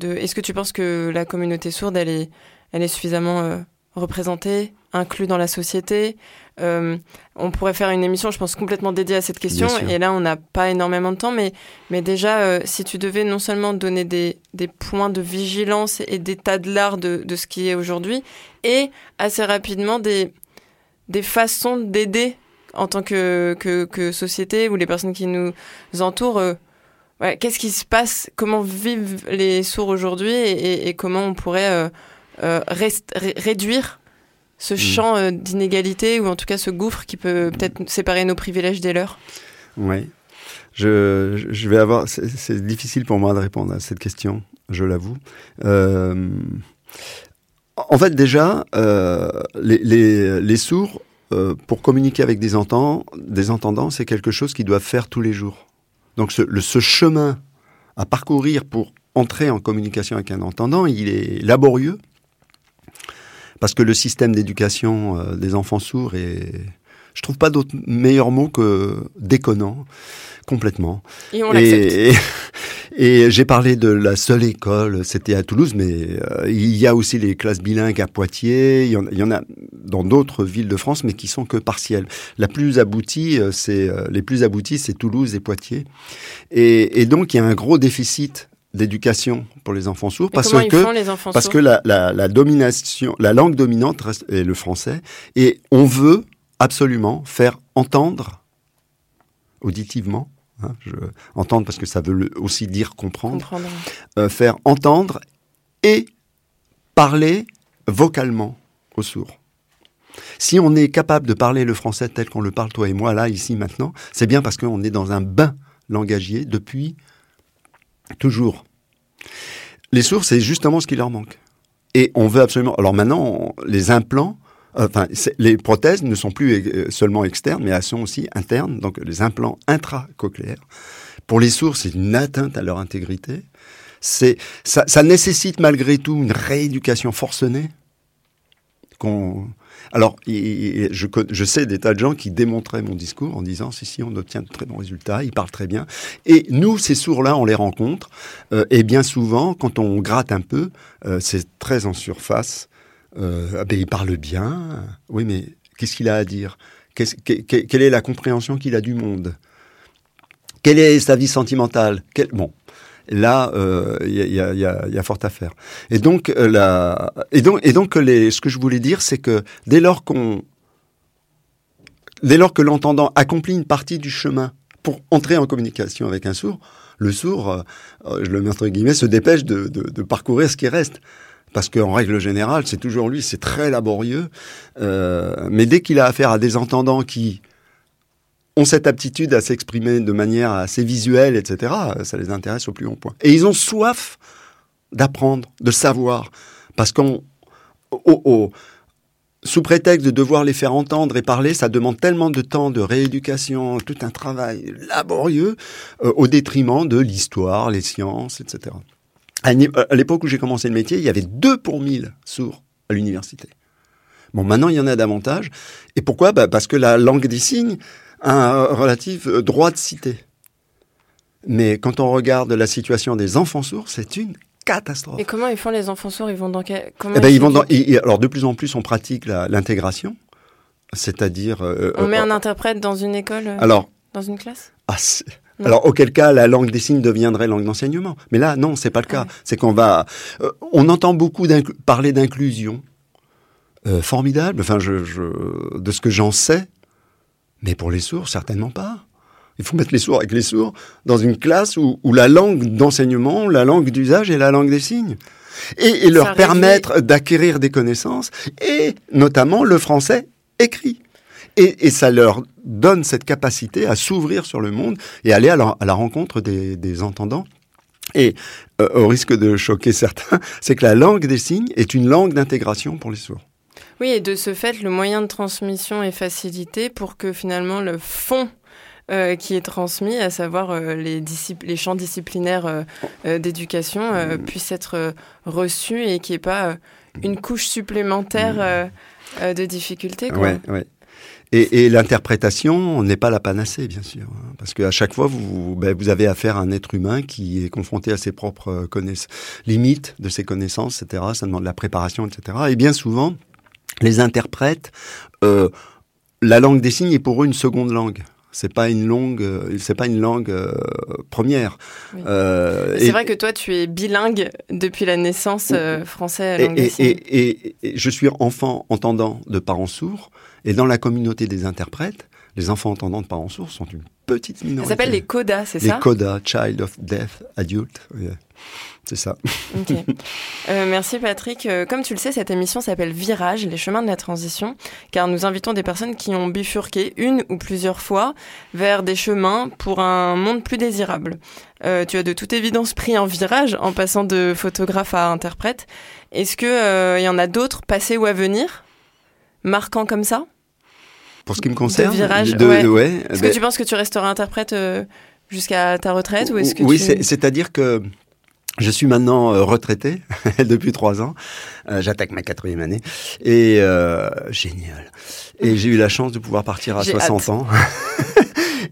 est-ce que tu penses que la communauté sourde, elle est, elle est suffisamment représentée, inclus dans la société. Euh, on pourrait faire une émission, je pense, complètement dédiée à cette question. Et là, on n'a pas énormément de temps, mais, mais déjà, euh, si tu devais non seulement donner des, des points de vigilance et d'état de l'art de, de ce qui est aujourd'hui, et assez rapidement des, des façons d'aider en tant que, que, que, société ou les personnes qui nous entourent. Euh, ouais, Qu'est-ce qui se passe? Comment vivent les sourds aujourd'hui? Et, et, et, comment on pourrait rest, ré, réduire ce mmh. champ euh, d'inégalité ou en tout cas ce gouffre qui peut peut-être séparer nos privilèges des leurs? Oui. Je, je vais avoir. C'est difficile pour moi de répondre à cette question, je l'avoue. Euh, en fait, déjà, euh, les, les, les, sourds euh, pour communiquer avec des, entendants, des entendants, c'est quelque chose qu'ils doivent faire tous les jours. Donc ce, le, ce chemin à parcourir pour entrer en communication avec un entendant, il est laborieux, parce que le système d'éducation euh, des enfants sourds est, je trouve pas d'autre meilleur mot que déconnant, complètement. Et on l'accepte. Et, et j'ai parlé de la seule école, c'était à Toulouse, mais euh, il y a aussi les classes bilingues à Poitiers, il y en, il y en a dans d'autres villes de France, mais qui sont que partielles. La plus aboutie, euh, c'est les plus abouties, c'est Toulouse et Poitiers. Et, et donc il y a un gros déficit d'éducation pour les enfants sourds parce que parce que la, la, la domination, la langue dominante reste, est le français, et on veut absolument faire entendre auditivement, hein, je, entendre parce que ça veut aussi dire comprendre, comprendre. euh, faire entendre et parler vocalement aux sourds. Si on est capable de parler le français tel qu'on le parle toi et moi là, ici, maintenant, c'est bien parce qu'on est dans un bain langagier depuis toujours. Les sourds, c'est justement ce qui leur manque. Et on veut absolument. Alors maintenant, les implants, enfin, les prothèses ne sont plus euh, seulement externes, mais elles sont aussi internes. Donc les implants intracochléaires. Pour les sourds, c'est une atteinte à leur intégrité. Ça, ça nécessite malgré tout une rééducation forcenée. Qu'on alors, je, sais des tas de gens qui démontraient mon discours en disant si si on obtient de très bons résultats, ils parlent très bien. Et nous, ces sourds-là, on les rencontre euh, et bien souvent, quand on gratte un peu, euh, c'est très en surface. Euh, ah ben, il parle bien. Oui, mais qu'est-ce qu'il a à dire? Quelle est la compréhension qu'il a du monde? Quelle est sa vie sentimentale? Quel- Bon, là, euh, il y, a, il y a- y a- y a fort à faire. Et donc, euh, et donc, et donc les, ce que je voulais dire, c'est que dès lors qu'on, dès lors que l'entendant accomplit une partie du chemin pour entrer en communication avec un sourd, le sourd, euh, euh, je le mets entre guillemets, se dépêche de, de, de parcourir ce qui reste. Parce qu'en règle générale, c'est toujours lui, c'est très laborieux. Euh, mais dès qu'il a affaire à des entendants qui ont cette aptitude à s'exprimer de manière assez visuelle, etc., ça les intéresse au plus haut point. Et ils ont soif d'apprendre, de savoir. Parce qu'on, au- au- sous prétexte de devoir les faire entendre et parler, ça demande tellement de temps de rééducation, tout un travail laborieux, euh, au détriment de l'histoire, les sciences, etc. À l'époque où j'ai commencé le métier, il y avait deux pour mille sourds à l'université. Bon, maintenant, il y en a davantage. Et pourquoi? Bah, Parce que la langue des signes un relatif euh, droit de cité. Mais quand on regarde la situation des enfants sourds, c'est une catastrophe. Et comment ils font les enfants sourds? Ils vont dans quel... Eh ben, ils vont dans, alors de plus en plus, on pratique l'intégration, c'est-à-dire. euh, On met euh, un interprète dans une école, euh, alors, dans une classe? ah, alors auquel cas la langue des signes deviendrait langue d'enseignement. Mais là, non, c'est pas le cas. Ah ouais. C'est qu'on va, euh, on entend beaucoup parler d'inclusion, euh, formidable. Enfin, je, je- de ce que j'en sais, mais pour les sourds, certainement pas. Il faut mettre les sourds avec les sourds dans une classe où, où la langue d'enseignement, la langue d'usage est la langue des signes. Et, et leur permettre d'acquérir des connaissances, et notamment le français écrit. Et, et ça leur donne cette capacité à s'ouvrir sur le monde et aller à la, à la rencontre des, des entendants. Et euh, au risque de choquer certains, c'est que la langue des signes est une langue d'intégration pour les sourds. Oui, et de ce fait, le moyen de transmission est facilité pour que finalement le fond euh, qui est transmis, à savoir euh, les, champs disciplinaires euh, d'éducation, euh, puisse être reçu et qu'il n'y ait pas une couche supplémentaire euh, de difficulté. Quoi. Ouais, ouais. Et, et l'interprétation n'est pas la panacée, bien sûr, hein, parce qu'à chaque fois, vous, ben, vous avez affaire à un être humain qui est confronté à ses propres limites de ses connaissances, etc. Ça demande de la préparation, etc. Et bien souvent, les interprètes, euh, la langue des signes est pour eux une seconde langue. C'est pas une langue, euh, c'est pas une langue euh, première. Oui. Euh, C'est vrai que toi, tu es bilingue depuis la naissance français et, langue des et- signes. et- et- et je suis enfant entendant de parents sourds, et dans la communauté des interprètes, les enfants entendants de parents sourds sont une petite minorité. Ça s'appelle les CODA, c'est Les ça? CODA, Child of Deaf Adult. Yeah. C'est ça. Euh, merci Patrick. Euh, comme tu le sais, cette émission s'appelle Virage, les chemins de la transition, car nous invitons des personnes qui ont bifurqué une ou plusieurs fois vers des chemins pour un monde plus désirable. Euh, tu as de toute évidence pris un virage en passant de photographe à interprète. Est-ce que euh, y en a d'autres passés ou à venir, marquants comme ça? Pour ce qui me concerne, de virage. de- ouais. ouais, Est-ce ben- que tu penses que tu resteras interprète jusqu'à ta retraite ou est-ce que oui, tu... c'est-à-dire que je suis maintenant euh, retraité depuis trois ans. Euh, J'attaque ma quatrième année et euh, génial. Et j'ai eu la chance de pouvoir partir à J'ai 60 hâte. ans.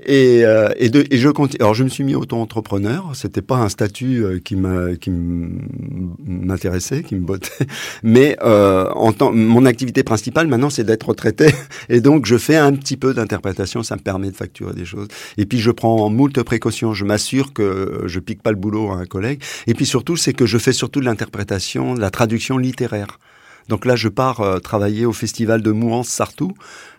Et, euh, et, de, et je continue. Alors, je me suis mis auto-entrepreneur. C'était pas un statut euh, qui m'a- qui m'intéressait, qui me bottait. Mais euh, en temps, mon activité principale maintenant, c'est d'être retraité. Et donc, je fais un petit peu d'interprétation. Ça me permet de facturer des choses. Et puis, je prends moult précautions. Je m'assure que je pique pas le boulot à un collègue. Et puis surtout, c'est que je fais surtout de l'interprétation, de la traduction littéraire. Donc là, je pars euh, travailler au festival de Mouans-Sartou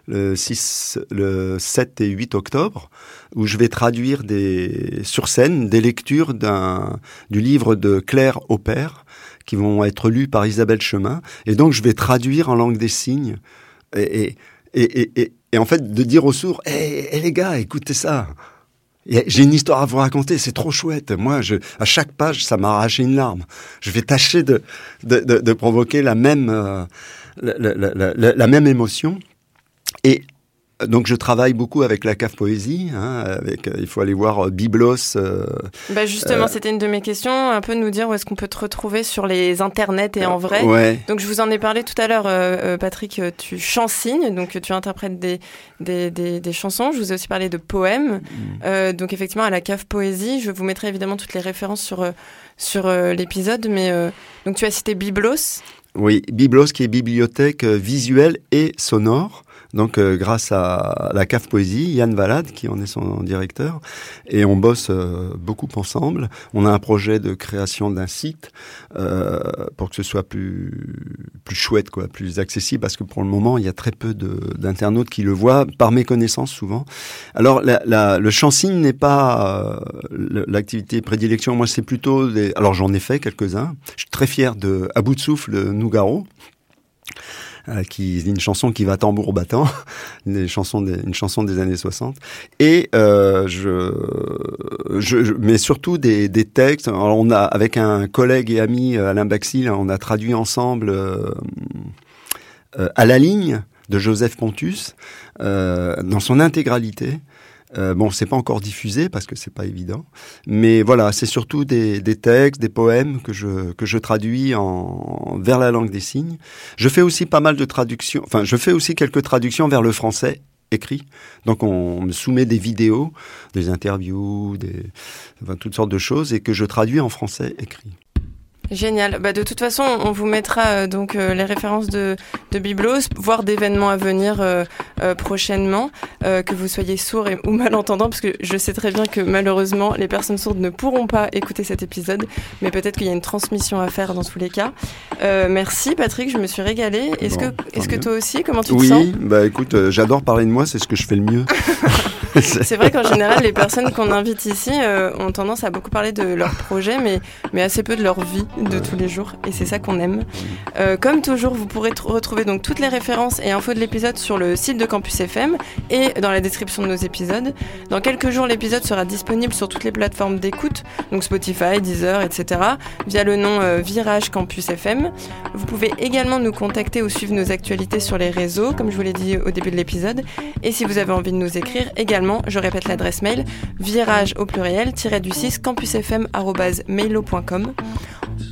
le 6, le 7 et 8 octobre, où je vais traduire des, sur scène des lectures du livre de Claire Aupert, qui vont être lus par Isabelle Chemin. Et donc, je vais traduire en langue des signes. Et, en fait, de dire aux sourds, hé les gars, écoutez ça. J'ai une histoire à vous raconter, c'est trop chouette. Moi, je, à chaque page, ça m'a arraché une larme. Je vais tâcher de, de, de, de provoquer la même, euh, la, la- même émotion. Et donc, je travaille beaucoup avec la cave poésie. Hein, avec, euh, il faut aller voir euh, Biblos. euh, Bah justement, Euh, c'était une de mes questions, un peu nous dire où est-ce qu'on peut te retrouver sur les internets et en vrai. Ouais. Donc je vous en ai parlé tout à l'heure, euh, Patrick, tu chansignes, donc tu interprètes des, des, des, des chansons. Je vous ai aussi parlé de poèmes. Euh, donc effectivement, à la cave poésie, je vous mettrai évidemment toutes les références sur, sur l'épisode. Mais donc tu as cité Biblos. Oui, Biblos qui est bibliothèque visuelle et sonore. Donc euh, grâce à la cave poésie, Yann Valade qui en est son directeur, et on bosse euh, beaucoup ensemble. On a un projet de création d'un site euh, pour que ce soit plus plus chouette, quoi, plus accessible, parce que pour le moment il y a très peu d'internautes qui le voient par méconnaissance souvent. Alors la, la- le chansigne n'est pas euh, l'activité prédilection. Moi c'est plutôt des. Alors j'en ai fait quelques-uns. Je suis très fier de À bout de souffle Nougaro qui est une chanson qui va tambour battant, une chanson des, une chanson des années 60. Et euh, je, je, je- mais surtout des, des textes. Alors on a avec un collègue et ami euh, Alain Baxil, on a traduit ensemble euh, euh, à la ligne de Joseph Pontus euh, dans son intégralité. Euh, bon, c'est pas encore diffusé parce que c'est pas évident, mais voilà, c'est surtout des, des textes, des poèmes que je que je traduis en vers la langue des signes. Je fais aussi pas mal de traductions. Enfin, je fais aussi quelques traductions vers le français écrit. Donc, on me soumet des vidéos, des interviews, des enfin, toutes sortes de choses et que je traduis en français écrit. Génial. Bah, de toute façon, on vous mettra euh, donc euh, les références de, de Biblos, voire d'événements à venir euh, euh, prochainement, euh, que vous soyez sourds et, ou malentendants, parce que je sais très bien que malheureusement, les personnes sourdes ne pourront pas écouter cet épisode, mais peut-être qu'il y a une transmission à faire dans tous les cas. Euh, merci Patrick, je me suis régalée. Est-ce Bon, que, est-ce que toi aussi, comment tu te sens? Oui, bah écoute, j'adore parler de moi, c'est ce que je fais le mieux. C'est vrai qu'en général, les personnes qu'on invite ici euh, ont tendance à beaucoup parler de leur projet, mais, mais assez peu de leur vie de tous les jours. Et c'est ça qu'on aime. Euh, comme toujours, vous pourrez tr- retrouver donc toutes les références et infos de l'épisode sur le site de Campus FM et dans la description de nos épisodes. Dans quelques jours, l'épisode sera disponible sur toutes les plateformes d'écoute, donc Spotify, Deezer, etc., via le nom euh, Virage Campus FM. Vous pouvez également nous contacter ou suivre nos actualités sur les réseaux, comme je vous l'ai dit au début de l'épisode. Et si vous avez envie de nous écrire également, je répète l'adresse mail, virage au pluriel, du 6, campusfm.mailo.com.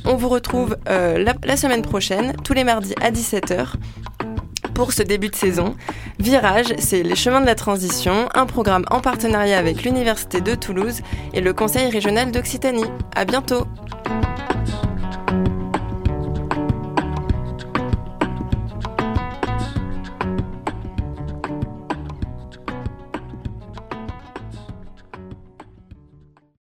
On vous retrouve euh, la, semaine prochaine, tous les mardis à 17h. Pour ce début de saison, Virage, c'est les chemins de la transition, un programme en partenariat avec l'Université de Toulouse et le Conseil régional d'Occitanie. À bientôt!